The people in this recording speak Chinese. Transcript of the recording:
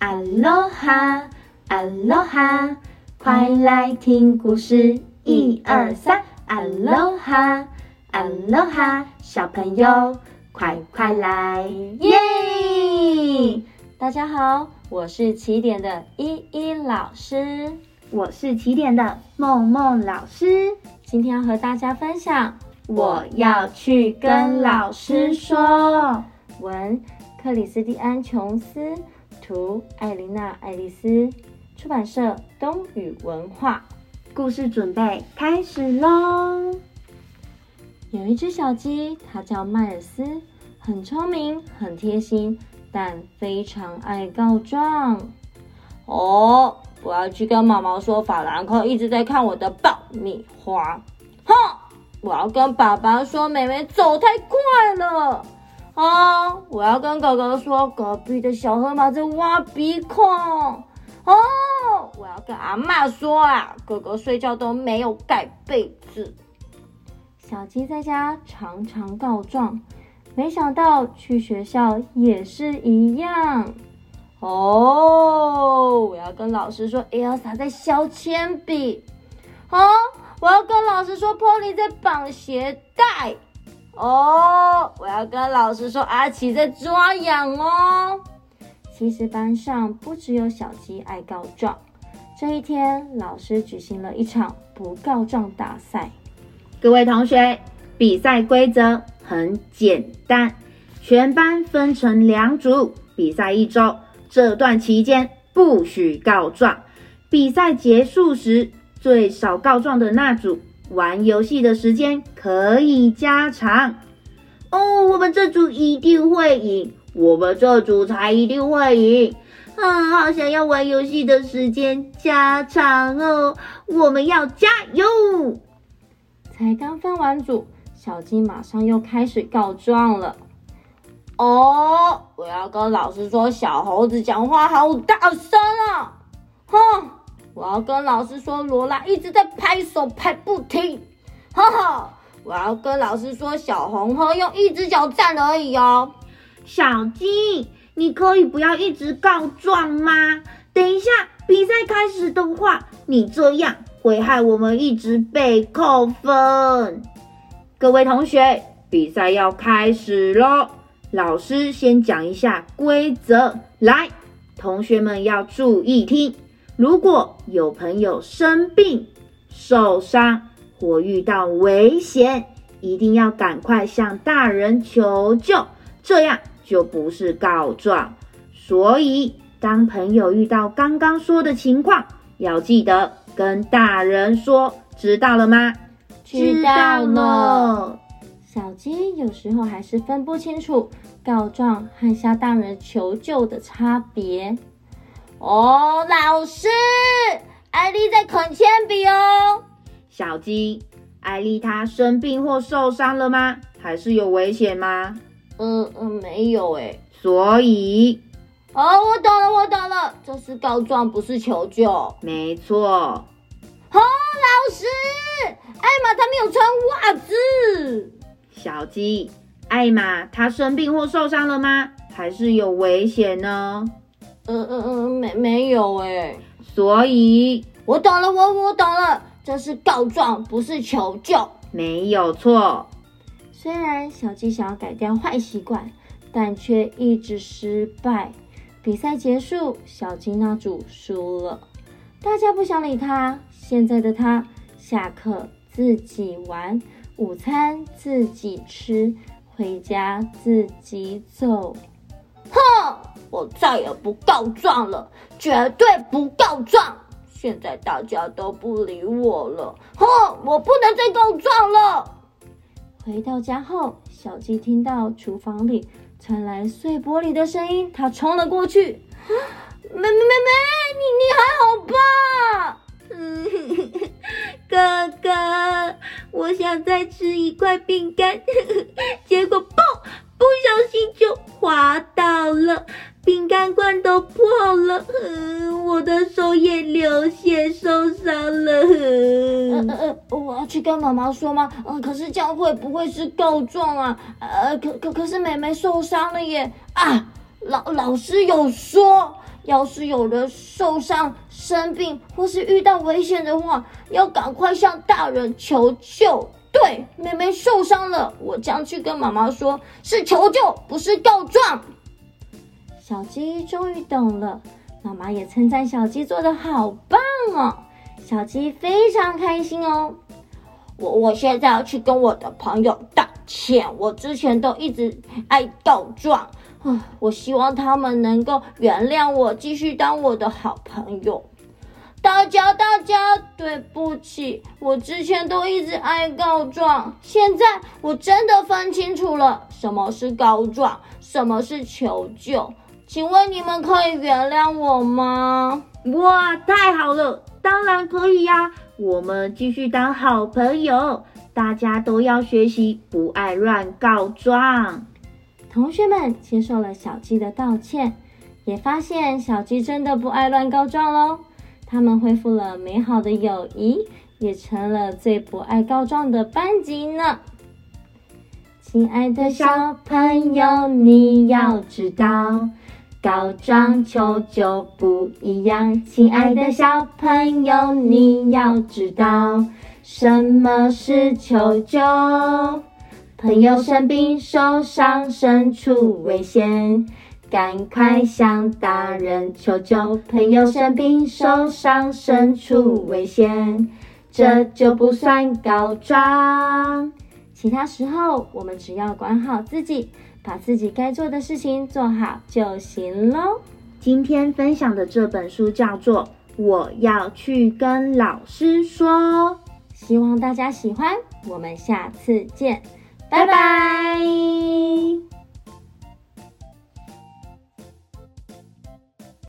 阿罗哈，阿罗哈，快来听故事，一二三，阿罗哈，阿罗哈，小朋友快快来，耶！大家好，我是起点的依依老师，我是起点的梦梦老师，今天要和大家分享，我要去跟老师说。文克里斯蒂安·琼斯，图艾琳娜·爱丽丝，出版社东宇文化。故事准备开始喽！有一只小鸡，它叫麦尔斯，很聪明，很贴心，但非常爱告状。哦，我要去跟妈妈说，法兰克一直在看我的爆米花。哼，我要跟爸爸说，妹妹走太快了。啊！我要跟哥哥说，隔壁的小河马在挖鼻孔。哦，我要跟阿妈说啊，哥哥睡觉都没有盖被子。小鸡在家常常告状，没想到去学校也是一样。哦，我要跟老师说，Elsa 在削铅笔。啊，我要跟老师说，Polly 在绑鞋带。哦，我要跟老师说，阿奇在抓痒哦。其实班上不只有小鸡爱告状。这一天，老师举行了一场不告状大赛。各位同学，比赛规则很简单，全班分成两组，比赛一周。这段期间不许告状。比赛结束时，最少告状的那组。玩游戏的时间可以加长哦，我们这组一定会赢，我们这组才一定会赢啊！好想要玩游戏的时间加长哦，我们要加油！才刚分完组，小鸡马上又开始告状了。哦，我要跟老师说，小猴子讲话好大声啊！哼。我要跟老师说，罗拉一直在拍手拍不停，哈哈！我要跟老师说，小红鹤用一只脚站而已哦。小鸡，你可以不要一直告状吗？等一下比赛开始的话，你这样会害我们一直被扣分。各位同学，比赛要开始喽！老师先讲一下规则，来，同学们要注意听。如果有朋友生病、受伤或遇到危险，一定要赶快向大人求救，这样就不是告状。所以，当朋友遇到刚刚说的情况，要记得跟大人说，知道了吗？知道了。小鸡有时候还是分不清楚告状和向大人求救的差别。哦，老师，艾丽在啃铅笔哦。小鸡，艾丽她生病或受伤了吗？还是有危险吗？嗯嗯，没有诶。所以，哦，我懂了，我懂了，这是告状，不是求救。没错。哦，老师，艾玛她没有穿袜子。小鸡，艾玛她生病或受伤了吗？还是有危险呢？嗯嗯嗯，没没有哎，所以我懂了，我我懂了，这是告状，不是求救，没有错。虽然小鸡想要改掉坏习惯，但却一直失败。比赛结束，小鸡那组输了，大家不想理他。现在的他，下课自己玩，午餐自己吃，回家自己走。我再也不告状了，绝对不告状！现在大家都不理我了，哼！我不能再告状了。回到家后，小鸡听到厨房里传来碎玻璃的声音，它冲了过去。妹妹妹妹，你你还好吧？哥哥，我想再吃一块饼干，结果嘣，不小心就滑倒了。饼干罐都破了，嗯我的手也流血受伤了。呃呃，我要去跟妈妈说吗？呃，可是这样会不会是告状啊？呃，可可可是妹妹受伤了耶！啊，老老师有说要是有人受伤、生病或是遇到危险的话，要赶快向大人求救。对，妹妹受伤了，我将去跟妈妈说，是求救，不是告状。小鸡终于懂了，妈妈也称赞小鸡做的好棒哦，小鸡非常开心哦。我我现在要去跟我的朋友道歉，我之前都一直爱告状啊，我希望他们能够原谅我，继续当我的好朋友。大家大家，对不起，我之前都一直爱告状，现在我真的分清楚了，什么是告状，什么是求救。请问你们可以原谅我吗？哇，太好了，当然可以呀！我们继续当好朋友，大家都要学习不爱乱告状。同学们接受了小鸡的道歉，也发现小鸡真的不爱乱告状喽。他们恢复了美好的友谊，也成了最不爱告状的班级呢。亲爱的小朋友，你要知道，告状求救不一样。亲爱的小朋友，你要知道，什么是求救？朋友生病受伤，身处危险。赶快向大人求救！朋友生病受伤，身处危险，这就不算告状。其他时候，我们只要管好自己，把自己该做的事情做好就行喽。今天分享的这本书叫做《我要去跟老师说》，希望大家喜欢。我们下次见，拜拜。